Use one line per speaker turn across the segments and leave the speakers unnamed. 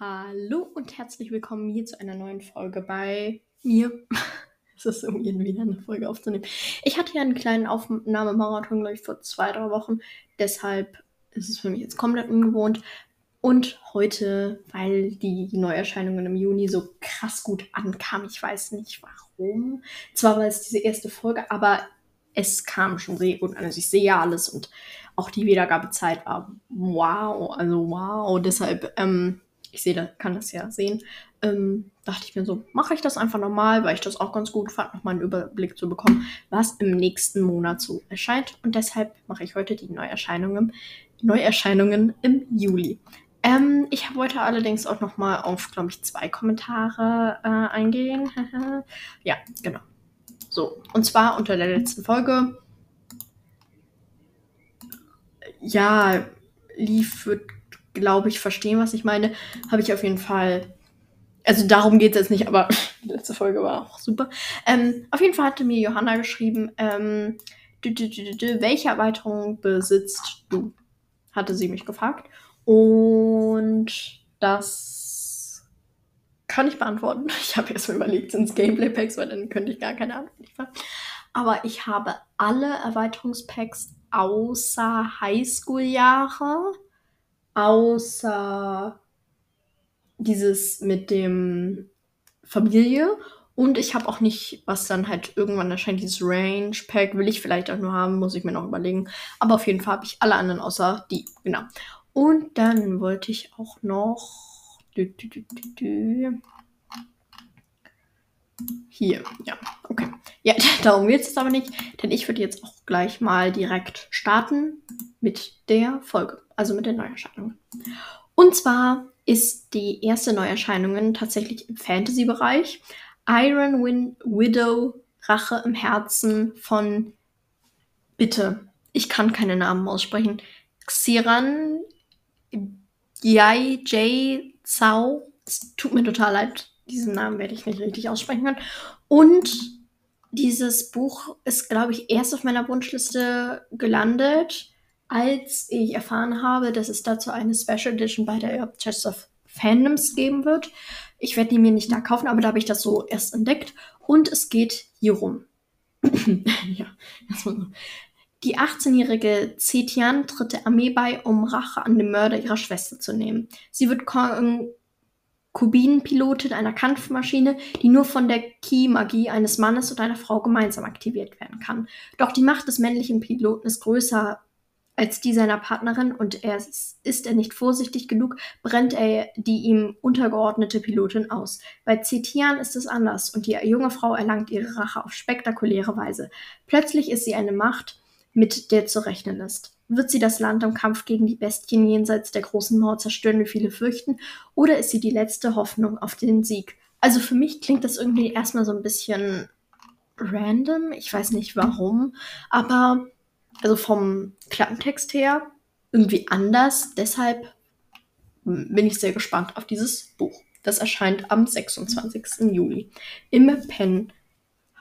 Hallo und herzlich willkommen hier zu einer neuen Folge bei mir. es ist irgendwie wieder eine Folge aufzunehmen. Ich hatte ja einen kleinen Aufnahmemarathon, glaube ich, vor zwei, drei Wochen. Deshalb ist es für mich jetzt komplett ungewohnt. Und heute, weil die Neuerscheinungen im Juni so krass gut ankamen, ich weiß nicht warum. Zwar war es diese erste Folge, aber es kam schon sehr gut an. Also ich sehe ja alles und auch die Wiedergabezeit war wow, also wow. Deshalb, ähm, ich sehe, kann das ja sehen. Ähm, dachte ich mir so, mache ich das einfach nochmal, weil ich das auch ganz gut fand, nochmal einen Überblick zu bekommen, was im nächsten Monat so erscheint. Und deshalb mache ich heute die Neuerscheinungen, Neuerscheinungen im Juli. Ähm, ich wollte allerdings auch nochmal auf, glaube ich, zwei Kommentare äh, eingehen. ja, genau. So, und zwar unter der letzten Folge. Ja, lief wird glaube ich, verstehen, was ich meine, habe ich auf jeden Fall. Also darum geht es jetzt nicht, aber die letzte Folge war auch super. Ähm, auf jeden Fall hatte mir Johanna geschrieben, ähm, welche Erweiterung besitzt du? Hatte sie mich gefragt. Und das kann ich beantworten. Ich habe jetzt mal überlegt, sind es Gameplay-Packs, weil dann könnte ich gar keine Antwort liefern. Aber ich habe alle Erweiterungspacks außer Highschool-Jahre außer dieses mit dem Familie. Und ich habe auch nicht, was dann halt irgendwann erscheint, dieses Range Pack will ich vielleicht auch nur haben, muss ich mir noch überlegen. Aber auf jeden Fall habe ich alle anderen außer die, genau. Und dann wollte ich auch noch. Hier, ja, okay. Ja, darum geht es aber nicht, denn ich würde jetzt auch gleich mal direkt starten mit der Folge also mit den Neuerscheinungen. Und zwar ist die erste Neuerscheinung tatsächlich im Fantasy-Bereich. Iron Win Widow, Rache im Herzen von, bitte, ich kann keine Namen aussprechen, Xiran Yai J Zhao. Es tut mir total leid, diesen Namen werde ich nicht richtig aussprechen können. Und dieses Buch ist, glaube ich, erst auf meiner Wunschliste gelandet als ich erfahren habe, dass es dazu eine Special Edition bei der Chest of Fandoms geben wird. Ich werde die mir nicht da kaufen, aber da habe ich das so erst entdeckt. Und es geht hier rum. ja. Die 18-jährige Zetian tritt der Armee bei, um Rache an dem Mörder ihrer Schwester zu nehmen. Sie wird Kubinenpilotin einer Kampfmaschine, die nur von der Ki-Magie eines Mannes und einer Frau gemeinsam aktiviert werden kann. Doch die Macht des männlichen Piloten ist größer als die seiner Partnerin und er ist, ist er nicht vorsichtig genug, brennt er die ihm untergeordnete Pilotin aus. Bei Zetian ist es anders und die junge Frau erlangt ihre Rache auf spektakuläre Weise. Plötzlich ist sie eine Macht, mit der zu rechnen ist. Wird sie das Land im Kampf gegen die Bestien jenseits der großen Mauer zerstören, wie viele fürchten, oder ist sie die letzte Hoffnung auf den Sieg? Also für mich klingt das irgendwie erstmal so ein bisschen random. Ich weiß nicht warum, aber also vom Klappentext her irgendwie anders. Deshalb bin ich sehr gespannt auf dieses Buch. Das erscheint am 26. Juli im Pen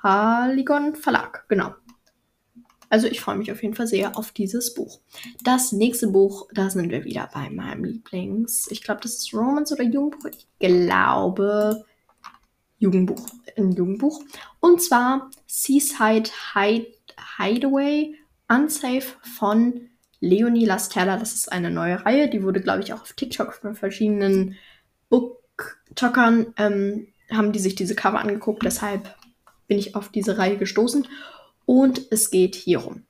Haligon Verlag. Genau. Also ich freue mich auf jeden Fall sehr auf dieses Buch. Das nächste Buch, da sind wir wieder bei meinem Lieblings. Ich glaube, das ist Romance oder Jugendbuch. Ich glaube Jugendbuch. Ein Jugendbuch. Und zwar Seaside Hide Hideaway Unsafe von Leonie Lastella. Das ist eine neue Reihe. Die wurde, glaube ich, auch auf TikTok von verschiedenen Booktalkern ähm, haben die sich diese Cover angeguckt. Deshalb bin ich auf diese Reihe gestoßen. Und es geht hierum.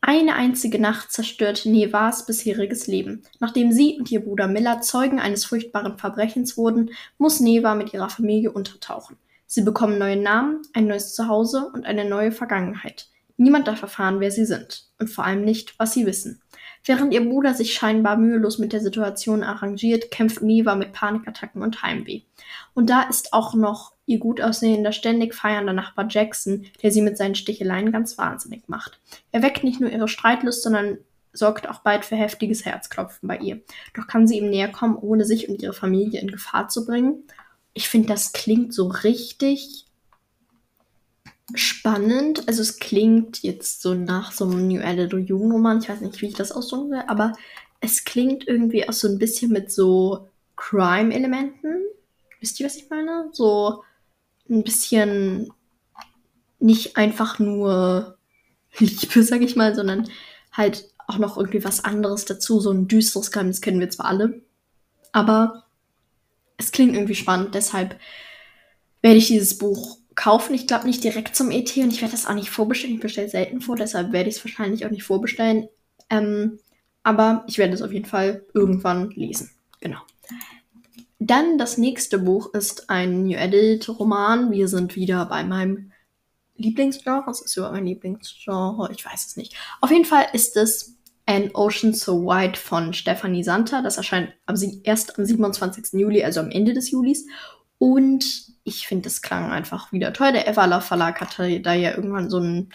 Eine einzige Nacht zerstört Nevas bisheriges Leben. Nachdem sie und ihr Bruder Miller Zeugen eines furchtbaren Verbrechens wurden, muss Neva mit ihrer Familie untertauchen. Sie bekommen neue Namen, ein neues Zuhause und eine neue Vergangenheit. Niemand darf erfahren, wer sie sind und vor allem nicht, was sie wissen. Während ihr Bruder sich scheinbar mühelos mit der Situation arrangiert, kämpft Neva mit Panikattacken und Heimweh. Und da ist auch noch ihr gut aussehender, ständig feiernder Nachbar Jackson, der sie mit seinen Sticheleien ganz wahnsinnig macht. Er weckt nicht nur ihre Streitlust, sondern sorgt auch bald für heftiges Herzklopfen bei ihr. Doch kann sie ihm näher kommen, ohne sich und ihre Familie in Gefahr zu bringen? Ich finde, das klingt so richtig spannend. Also es klingt jetzt so nach so einem New Adult Jugendroman. Ich weiß nicht, wie ich das ausdrücken will, aber es klingt irgendwie auch so ein bisschen mit so Crime-Elementen. Wisst ihr, was ich meine? So ein bisschen nicht einfach nur Liebe, sag ich mal, sondern halt auch noch irgendwie was anderes dazu. So ein düsteres Geheimnis kennen wir zwar alle, aber es klingt irgendwie spannend. Deshalb werde ich dieses Buch kaufen. Ich glaube nicht direkt zum ET und ich werde das auch nicht vorbestellen. Ich bestelle selten vor, deshalb werde ich es wahrscheinlich auch nicht vorbestellen. Ähm, aber ich werde es auf jeden Fall irgendwann lesen. Genau. Dann das nächste Buch ist ein New Adult Roman. Wir sind wieder bei meinem Lieblingsgenre. Was ist überhaupt mein Lieblingsgenre? Ich weiß es nicht. Auf jeden Fall ist es An Ocean So White von Stephanie Santer. Das erscheint am, erst am 27. Juli, also am Ende des Julis. Und ich finde, es klang einfach wieder toll. Der Evala Verlag hatte da ja irgendwann so ein,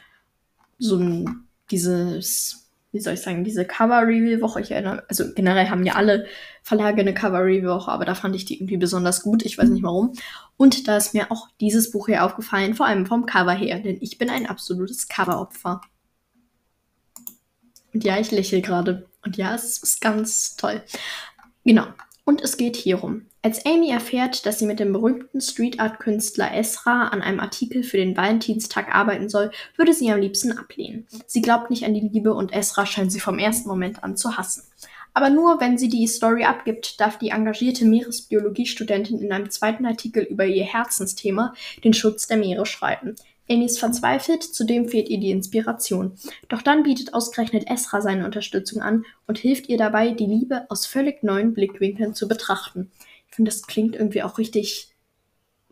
so ein, dieses wie soll ich sagen, diese Cover-Review-Woche. Ich erinnere, also generell haben ja alle Verlage eine Cover-Review-Woche, aber da fand ich die irgendwie besonders gut. Ich weiß nicht warum. Und da ist mir auch dieses Buch hier aufgefallen, vor allem vom Cover her, denn ich bin ein absolutes Cover-Opfer. Und ja, ich lächle gerade. Und ja, es ist ganz toll. Genau. Und es geht hierum. Als Amy erfährt, dass sie mit dem berühmten Street Art Künstler Esra an einem Artikel für den Valentinstag arbeiten soll, würde sie am liebsten ablehnen. Sie glaubt nicht an die Liebe und Esra scheint sie vom ersten Moment an zu hassen. Aber nur wenn sie die Story abgibt, darf die engagierte Meeresbiologiestudentin in einem zweiten Artikel über ihr Herzensthema, den Schutz der Meere, schreiben. Amy ist verzweifelt, zudem fehlt ihr die Inspiration. Doch dann bietet ausgerechnet Esra seine Unterstützung an und hilft ihr dabei, die Liebe aus völlig neuen Blickwinkeln zu betrachten. Ich finde, das klingt irgendwie auch richtig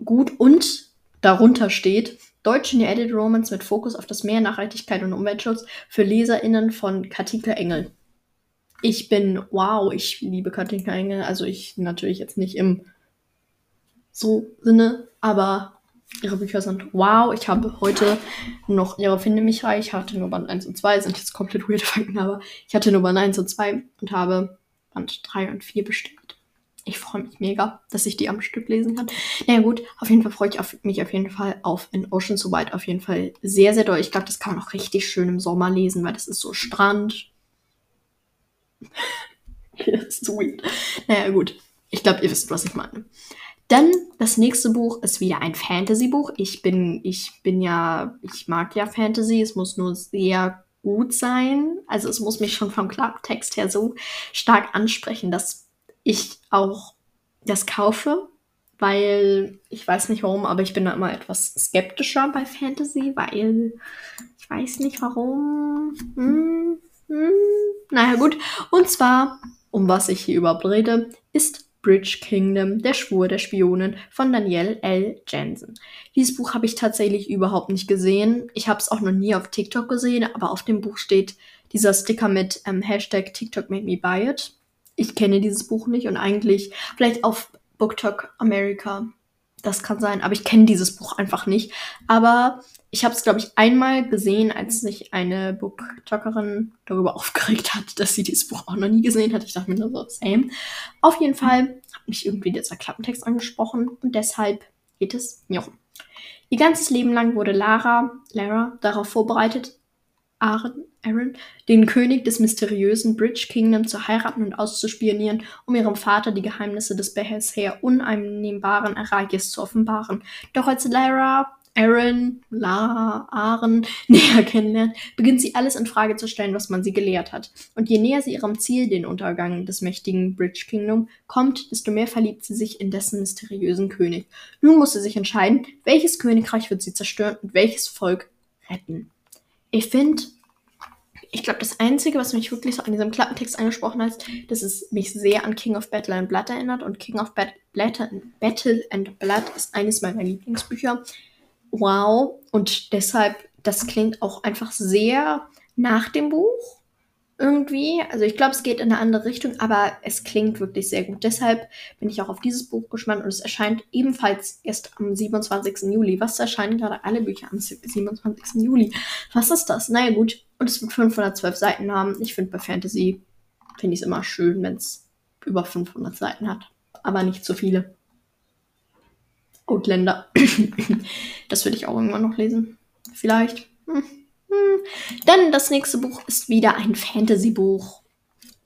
gut und darunter steht Deutsche New Edit Romans mit Fokus auf das Meer, Nachhaltigkeit und Umweltschutz für LeserInnen von Katinka Engel. Ich bin, wow, ich liebe Katinka Engel. Also ich natürlich jetzt nicht im so Sinne, aber ihre Bücher sind wow. Ich habe heute noch ihre Finde mich reich. Ich hatte nur Band 1 und 2, sind jetzt komplett weird Fakten, aber ich hatte nur Band 1 und 2 und habe Band 3 und 4 bestellt ich freue mich mega, dass ich die am Stück lesen kann. Naja gut, auf jeden Fall freue ich auf, mich auf jeden Fall auf In Ocean So White auf jeden Fall sehr, sehr doll. Ich glaube, das kann man auch richtig schön im Sommer lesen, weil das ist so Strand. weird. Naja gut, ich glaube, ihr wisst, was ich meine. Dann das nächste Buch ist wieder ein Fantasy-Buch. Ich bin, ich bin ja, ich mag ja Fantasy. Es muss nur sehr gut sein. Also es muss mich schon vom Klapptext her so stark ansprechen, dass ich auch das kaufe, weil ich weiß nicht warum, aber ich bin da immer etwas skeptischer bei Fantasy, weil ich weiß nicht warum. Hm, hm. Naja, gut. Und zwar, um was ich hier überhaupt rede, ist Bridge Kingdom, der Schwur der Spionen von Danielle L. Jensen. Dieses Buch habe ich tatsächlich überhaupt nicht gesehen. Ich habe es auch noch nie auf TikTok gesehen, aber auf dem Buch steht dieser Sticker mit ähm, Hashtag TikTok made me buy it ich kenne dieses Buch nicht und eigentlich, vielleicht auf BookTok America, das kann sein, aber ich kenne dieses Buch einfach nicht. Aber ich habe es, glaube ich, einmal gesehen, als sich eine BookTokerin darüber aufgeregt hat, dass sie dieses Buch auch noch nie gesehen hat. Ich dachte mir nur so, same. Auf jeden Fall hat mich irgendwie dieser Klappentext angesprochen und deshalb geht es mir um. Ihr ganzes Leben lang wurde Lara, Lara darauf vorbereitet, Aaron, Aaron, den König des mysteriösen Bridge Kingdom zu heiraten und auszuspionieren, um ihrem Vater die Geheimnisse des bisher uneinnehmbaren Ereignisses zu offenbaren. Doch als Lara Aaron, Lara, Aaron näher kennenlernt, beginnt sie alles in Frage zu stellen, was man sie gelehrt hat. Und je näher sie ihrem Ziel, den Untergang des mächtigen Bridge Kingdom, kommt, desto mehr verliebt sie sich in dessen mysteriösen König. Nun muss sie sich entscheiden, welches Königreich wird sie zerstören und welches Volk retten ich finde, ich glaube, das Einzige, was mich wirklich so an diesem Klappentext angesprochen hat, dass es mich sehr an King of Battle and Blood erinnert. Und King of Bat Battle and Blood ist eines meiner Lieblingsbücher. Wow. Und deshalb, das klingt auch einfach sehr nach dem Buch irgendwie. Also ich glaube, es geht in eine andere Richtung, aber es klingt wirklich sehr gut. Deshalb bin ich auch auf dieses Buch gespannt und es erscheint ebenfalls erst am 27. Juli. Was erscheinen gerade alle Bücher am 27. Juli? Was ist das? Naja gut. Und es wird 512 Seiten haben. Ich finde bei Fantasy finde ich es immer schön, wenn es über 500 Seiten hat. Aber nicht zu viele. Outlander. das würde ich auch irgendwann noch lesen. Vielleicht. Hm. Hm. Dann das nächste Buch ist wieder ein Fantasy-Buch.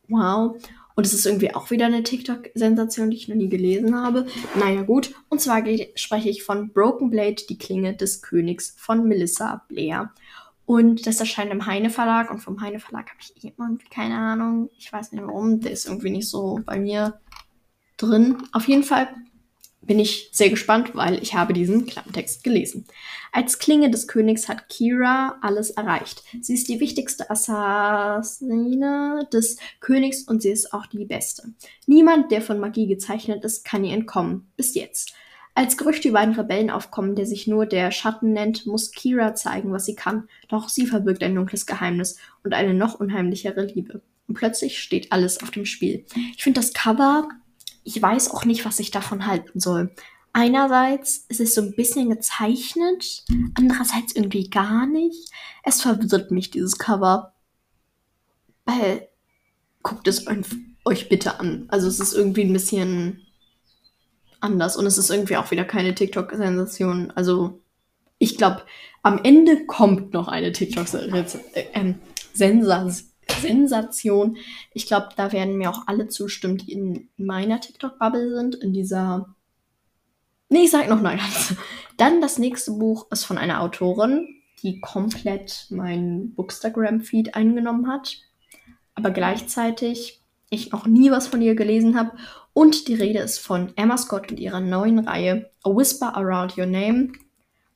Wow. Und es ist irgendwie auch wieder eine TikTok-Sensation, die ich noch nie gelesen habe. Naja, gut. Und zwar spreche ich von Broken Blade, die Klinge des Königs von Melissa Blair. Und das erscheint im Heine Verlag und vom Heine Verlag habe ich irgendwie keine Ahnung. Ich weiß nicht warum. Der ist irgendwie nicht so bei mir drin. Auf jeden Fall bin ich sehr gespannt, weil ich habe diesen Klappentext gelesen. Als Klinge des Königs hat Kira alles erreicht. Sie ist die wichtigste Assassine des Königs und sie ist auch die beste. Niemand, der von Magie gezeichnet ist, kann ihr entkommen. Bis jetzt. Als Gerüchte über einen Rebellen aufkommen, der sich nur der Schatten nennt, muss Kira zeigen, was sie kann. Doch sie verbirgt ein dunkles Geheimnis und eine noch unheimlichere Liebe. Und plötzlich steht alles auf dem Spiel. Ich finde das Cover, ich weiß auch nicht, was ich davon halten soll. Einerseits ist es so ein bisschen gezeichnet, andererseits irgendwie gar nicht. Es verwirrt mich, dieses Cover. Weil, guckt es euch bitte an. Also es ist irgendwie ein bisschen anders. Und es ist irgendwie auch wieder keine TikTok-Sensation. Also, ich glaube, am Ende kommt noch eine TikTok-Sensation. Ich glaube, da werden mir auch alle zustimmen, die in meiner TikTok-Bubble sind, in dieser. Nee, ich sag noch nein. Dann das nächste Buch ist von einer Autorin, die komplett mein Bookstagram-Feed eingenommen hat. Aber gleichzeitig ich noch nie was von ihr gelesen habe und die Rede ist von Emma Scott und ihrer neuen Reihe A Whisper Around Your Name,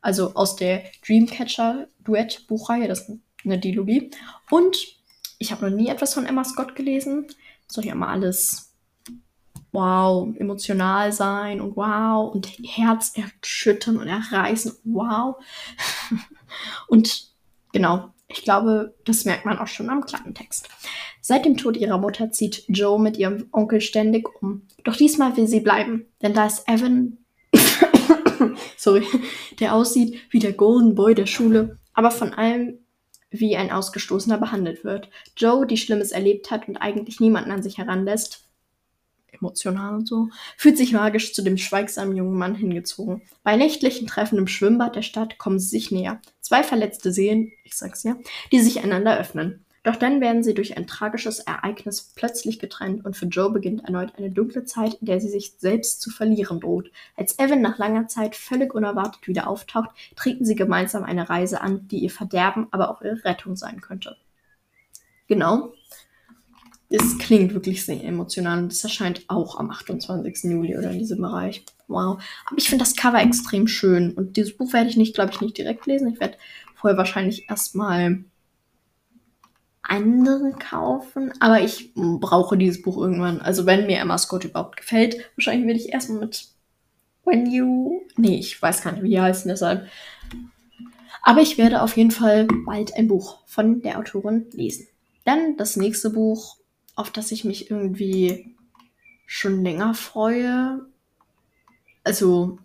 also aus der Dreamcatcher Duett-Buchreihe, das ist eine Dilogie. Und ich habe noch nie etwas von Emma Scott gelesen. Soll ja mal alles wow, emotional sein und wow und Herz erschüttern und erreißen, wow. und genau, ich glaube, das merkt man auch schon am Klappentext. Seit dem Tod ihrer Mutter zieht Joe mit ihrem Onkel ständig um. Doch diesmal will sie bleiben, denn da ist Evan, sorry, der aussieht wie der Golden Boy der Schule, aber von allem wie ein Ausgestoßener behandelt wird. Joe, die Schlimmes erlebt hat und eigentlich niemanden an sich heranlässt, emotional und so, fühlt sich magisch zu dem schweigsamen jungen Mann hingezogen. Bei nächtlichen Treffen im Schwimmbad der Stadt kommen sie sich näher. Zwei verletzte Seelen, ich sag's ja, die sich einander öffnen. Doch dann werden sie durch ein tragisches Ereignis plötzlich getrennt und für Joe beginnt erneut eine dunkle Zeit, in der sie sich selbst zu verlieren droht. Als Evan nach langer Zeit völlig unerwartet wieder auftaucht, treten sie gemeinsam eine Reise an, die ihr Verderben, aber auch ihre Rettung sein könnte. Genau, es klingt wirklich sehr emotional und es erscheint auch am 28. Juli oder in diesem Bereich. Wow. Aber ich finde das Cover extrem schön und dieses Buch werde ich nicht, glaube ich, nicht direkt lesen. Ich werde vorher wahrscheinlich erstmal andere kaufen, aber ich brauche dieses Buch irgendwann. Also wenn mir Emma Scott überhaupt gefällt, wahrscheinlich werde ich erstmal mit When You. Nee, ich weiß gar nicht, wie die heißen deshalb. Aber ich werde auf jeden Fall bald ein Buch von der Autorin lesen. Dann das nächste Buch auf das ich mich irgendwie schon länger freue. Also,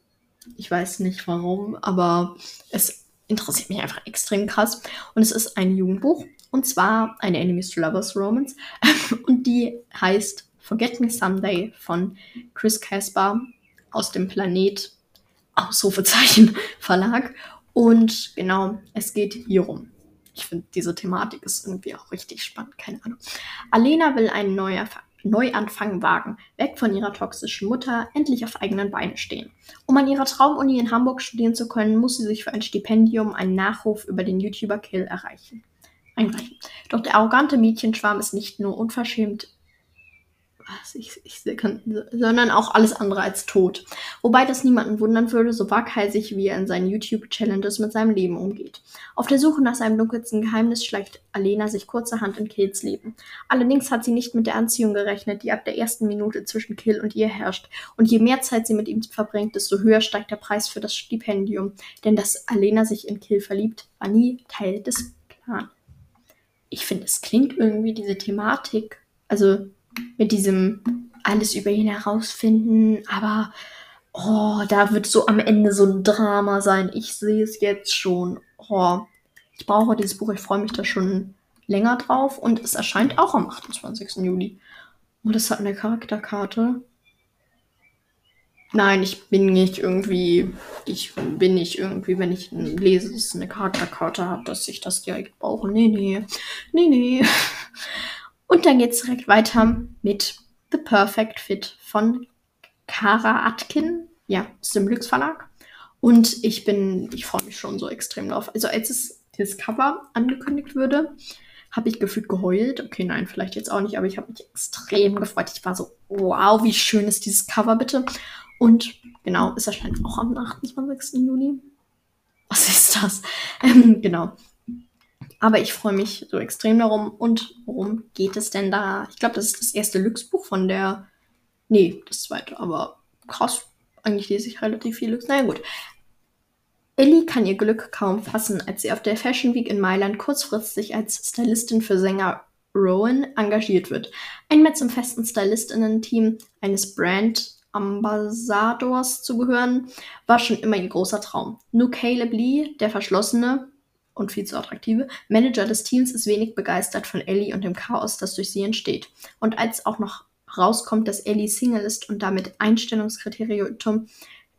ich weiß nicht warum, aber es interessiert mich einfach extrem krass. Und es ist ein Jugendbuch. Und zwar eine Enemies to Lovers Romance. und die heißt Forget Me Someday von Chris Caspar aus dem Planet Ausrufezeichen Verlag. Und genau, es geht hierum ich finde, diese Thematik ist irgendwie auch richtig spannend, keine Ahnung. Alena will einen Neuanfang wagen, weg von ihrer toxischen Mutter, endlich auf eigenen Beinen stehen. Um an ihrer Traumuni in Hamburg studieren zu können, muss sie sich für ein Stipendium einen Nachruf über den YouTuber Kill erreichen. Einreichen. Doch der arrogante Mädchenschwarm ist nicht nur unverschämt ich, ich sondern auch alles andere als tot. Wobei das niemanden wundern würde, so waghalsig wie er in seinen YouTube-Challenges mit seinem Leben umgeht. Auf der Suche nach seinem dunkelsten Geheimnis schleicht Alena sich kurzerhand in Kills Leben. Allerdings hat sie nicht mit der Anziehung gerechnet, die ab der ersten Minute zwischen Kill und ihr herrscht. Und je mehr Zeit sie mit ihm verbringt, desto höher steigt der Preis für das Stipendium. Denn dass Alena sich in Kill verliebt, war nie Teil des Plans. Ich finde, es klingt irgendwie diese Thematik. Also mit diesem alles über ihn herausfinden, aber oh, da wird so am Ende so ein Drama sein. Ich sehe es jetzt schon. Oh, ich brauche dieses Buch, ich freue mich da schon länger drauf und es erscheint auch am 28. Juli. Und es hat eine Charakterkarte. Nein, ich bin nicht irgendwie, ich bin nicht irgendwie, wenn ich lese, dass es eine Charakterkarte hat, dass ich das direkt brauche. Nee, nee, nee, nee. Und dann geht es direkt weiter mit The Perfect Fit von Kara Atkin, ja, aus dem Lux Verlag. Und ich bin, ich freue mich schon so extrem drauf. Also als es das Cover angekündigt wurde, habe ich gefühlt geheult. Okay, nein, vielleicht jetzt auch nicht, aber ich habe mich extrem gefreut. Ich war so, wow, wie schön ist dieses Cover bitte. Und genau, es erscheint auch am 28. Juni. Was ist das? Ähm, genau. Aber ich freue mich so extrem darum. Und worum geht es denn da? Ich glaube, das ist das erste Lux-Buch von der. Nee, das zweite, aber krass. Eigentlich lese ich relativ viel Lux. Naja, gut. Ellie kann ihr Glück kaum fassen, als sie auf der Fashion Week in Mailand kurzfristig als Stylistin für Sänger Rowan engagiert wird. Einmal zum festen Stylistinnen-Team eines Brand Ambassadors zu gehören, war schon immer ihr großer Traum. Nur Caleb Lee, der verschlossene und viel zu attraktive Manager des Teams, ist wenig begeistert von Ellie und dem Chaos, das durch sie entsteht. Und als auch noch rauskommt, dass Ellie Single ist und damit Einstellungskriterium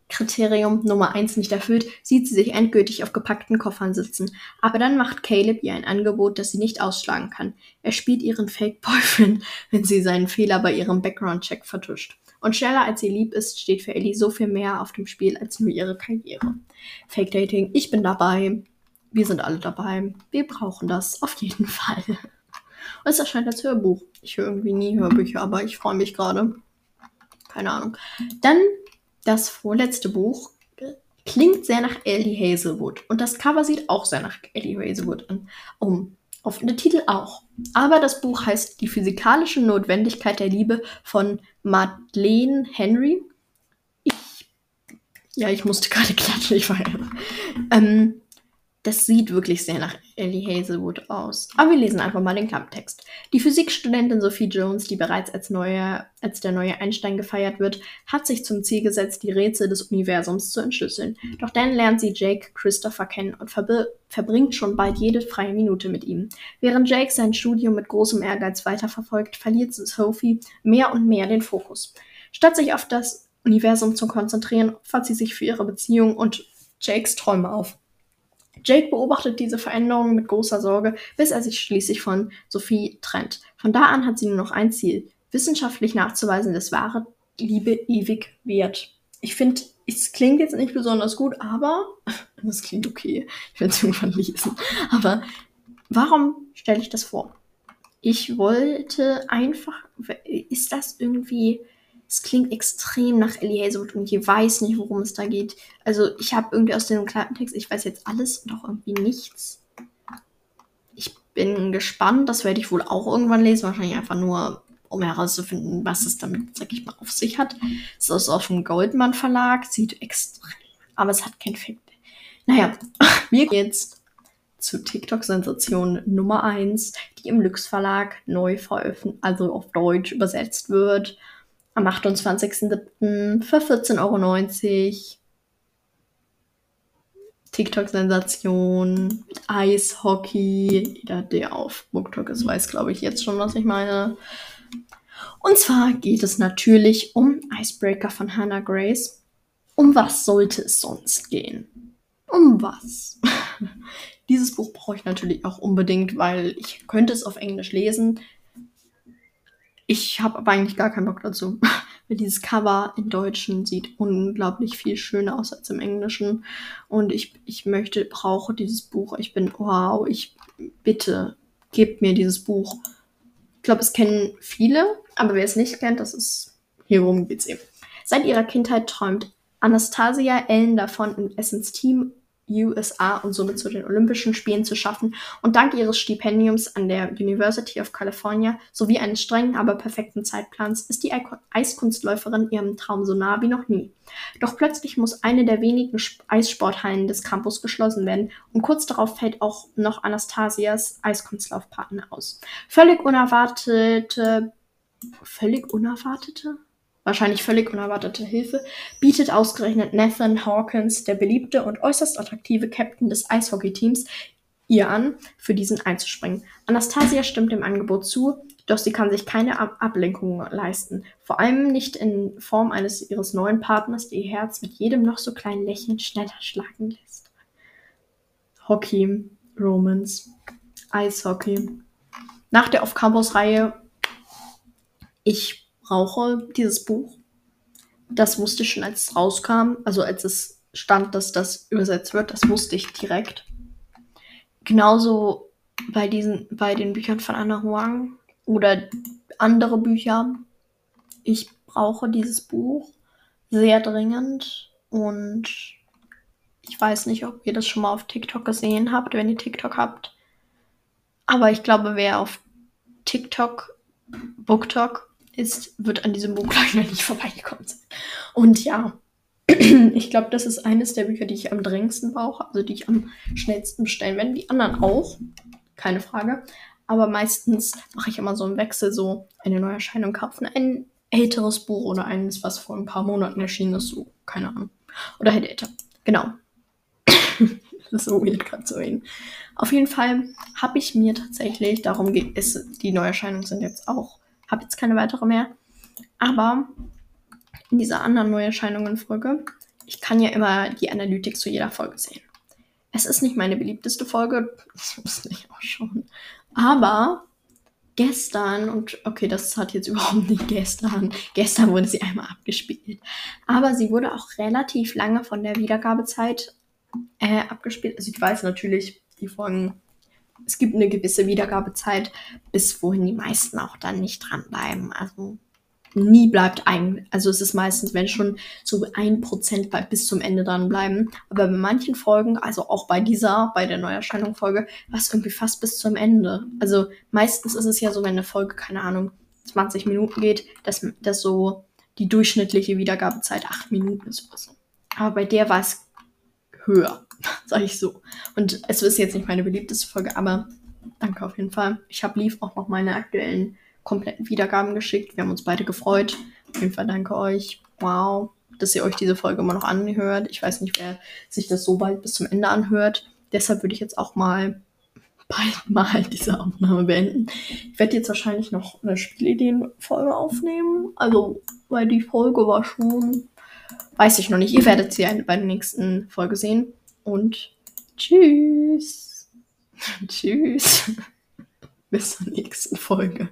Kriterium Nummer 1 nicht erfüllt, sieht sie sich endgültig auf gepackten Koffern sitzen. Aber dann macht Caleb ihr ein Angebot, das sie nicht ausschlagen kann. Er spielt ihren Fake-Boyfriend, wenn sie seinen Fehler bei ihrem Background-Check vertuscht. Und schneller als sie lieb ist, steht für Ellie so viel mehr auf dem Spiel als nur ihre Karriere. Fake Dating, ich bin dabei. Wir sind alle dabei. Wir brauchen das auf jeden Fall. Und es erscheint als Hörbuch. Ich höre irgendwie nie Hörbücher, aber ich freue mich gerade. Keine Ahnung. Dann das vorletzte Buch klingt sehr nach Ellie Hazelwood. Und das Cover sieht auch sehr nach Ellie Hazelwood an. Oh, auf der Titel auch. Aber das Buch heißt Die physikalische Notwendigkeit der Liebe von Madeleine Henry. Ich, ja, ich musste gerade klatschen, ich war ja. Ähm, das sieht wirklich sehr nach Ellie Hazelwood aus. Aber wir lesen einfach mal den Klapptext. Die Physikstudentin Sophie Jones, die bereits als, neue, als der neue Einstein gefeiert wird, hat sich zum Ziel gesetzt, die Rätsel des Universums zu entschlüsseln. Doch dann lernt sie Jake Christopher kennen und verbringt schon bald jede freie Minute mit ihm. Während Jake sein Studium mit großem Ehrgeiz weiterverfolgt, verliert Sophie mehr und mehr den Fokus. Statt sich auf das Universum zu konzentrieren, opfert sie sich für ihre Beziehung und Jakes Träume auf. Jake beobachtet diese Veränderungen mit großer Sorge, bis er sich schließlich von Sophie trennt. Von da an hat sie nur noch ein Ziel, wissenschaftlich nachzuweisen, dass wahre Liebe ewig wird. Ich finde, es klingt jetzt nicht besonders gut, aber das klingt okay. Ich werde es irgendwann lesen. Aber warum stelle ich das vor? Ich wollte einfach, ist das irgendwie es klingt extrem nach Ellie Hazelwood und ich weiß nicht, worum es da geht. Also ich habe irgendwie aus dem Klappentext, ich weiß jetzt alles und auch irgendwie nichts. Ich bin gespannt, das werde ich wohl auch irgendwann lesen, wahrscheinlich einfach nur, um herauszufinden, was es damit, sag ich mal, auf sich hat. Es ist aus dem Goldman Verlag, sieht extrem, aber es hat kein Fick. Naja, wir gehen jetzt zu TikTok-Sensation Nummer 1, die im Lux Verlag neu veröffentlicht, also auf Deutsch übersetzt wird am 28.07. für 14,90 Euro. TikTok-Sensation, Eishockey. Jeder, der auf BookTok ist, weiß, glaube ich, jetzt schon, was ich meine. Und zwar geht es natürlich um Icebreaker von Hannah Grace. Um was sollte es sonst gehen? Um was? Dieses Buch brauche ich natürlich auch unbedingt, weil ich könnte es auf Englisch lesen. Ich habe aber eigentlich gar keinen Bock dazu. Weil dieses Cover im Deutschen sieht unglaublich viel schöner aus als im Englischen. Und ich, ich möchte, brauche dieses Buch. Ich bin, wow, ich bitte, gebt mir dieses Buch. Ich glaube, es kennen viele, aber wer es nicht kennt, das ist, hierum geht's eben. Seit ihrer Kindheit träumt Anastasia Ellen davon, im Essence Team USA und somit zu den Olympischen Spielen zu schaffen und dank ihres Stipendiums an der University of California sowie eines strengen, aber perfekten Zeitplans ist die Eiskunstläuferin ihrem Traum so nah wie noch nie. Doch plötzlich muss eine der wenigen Eissporthallen des Campus geschlossen werden und kurz darauf fällt auch noch Anastasias Eiskunstlaufpartner aus. Völlig unerwartete völlig unerwartete? Wahrscheinlich völlig unerwartete Hilfe, bietet ausgerechnet Nathan Hawkins, der beliebte und äußerst attraktive Captain des Eishockey-Teams, ihr an, für diesen einzuspringen. Anastasia stimmt dem Angebot zu, doch sie kann sich keine Ab Ablenkung leisten, vor allem nicht in Form eines ihres neuen Partners, der ihr Herz mit jedem noch so kleinen Lächeln schneller schlagen lässt. Hockey, Romance, Eishockey. Nach der Off-Campus-Reihe, ich brauche dieses Buch. Das wusste ich schon, als es rauskam. Also als es stand, dass das übersetzt wird, das wusste ich direkt. Genauso bei diesen, bei den Büchern von Anna Huang oder andere Bücher. Ich brauche dieses Buch sehr dringend und ich weiß nicht, ob ihr das schon mal auf TikTok gesehen habt, wenn ihr TikTok habt. Aber ich glaube, wer auf TikTok, BookTok ist, wird an diesem Buch gleich noch nicht vorbeigekommen sein. Und ja, ich glaube, das ist eines der Bücher, die ich am dringendsten brauche, also die ich am schnellsten bestellen werde. Die anderen auch, keine Frage. Aber meistens mache ich immer so einen Wechsel, so eine Neuerscheinung kaufen, ein älteres Buch oder eines, was vor ein paar Monaten erschienen ist, so, keine Ahnung. Oder halt älter. Genau. das ist so weird gerade zu reden. Auf jeden Fall habe ich mir tatsächlich, darum geht es, die Neuerscheinungen sind jetzt auch, habe jetzt keine weitere mehr. Aber in dieser anderen Neuerscheinungen-Folge, ich kann ja immer die Analytik zu jeder Folge sehen. Es ist nicht meine beliebteste Folge, das wusste ich auch schon. Aber gestern, und okay, das hat jetzt überhaupt nicht gestern, gestern wurde sie einmal abgespielt, aber sie wurde auch relativ lange von der Wiedergabezeit äh, abgespielt. Also ich weiß natürlich, die Folgen, es gibt eine gewisse Wiedergabezeit, bis wohin die meisten auch dann nicht dranbleiben. Also nie bleibt ein, also es ist meistens, wenn schon so ein Prozent bis zum Ende dranbleiben. Aber bei manchen Folgen, also auch bei dieser, bei der Neuerscheinung-Folge, war es irgendwie fast bis zum Ende. Also meistens ist es ja so, wenn eine Folge, keine Ahnung, 20 Minuten geht, dass, dass so die durchschnittliche Wiedergabezeit 8 Minuten ist. Aber bei der war es höher, sag ich so. Und es ist jetzt nicht meine beliebteste Folge, aber danke auf jeden Fall. Ich habe Lief auch noch meine aktuellen kompletten Wiedergaben geschickt. Wir haben uns beide gefreut. Auf jeden Fall danke euch. Wow, dass ihr euch diese Folge immer noch anhört. Ich weiß nicht, wer sich das so bald bis zum Ende anhört. Deshalb würde ich jetzt auch mal bald mal diese Aufnahme beenden. Ich werde jetzt wahrscheinlich noch eine Spielideenfolge aufnehmen. Also, weil die Folge war schon Weiß ich noch nicht. Ihr werdet sie bei der nächsten Folge sehen. Und tschüss. tschüss. Bis zur nächsten Folge.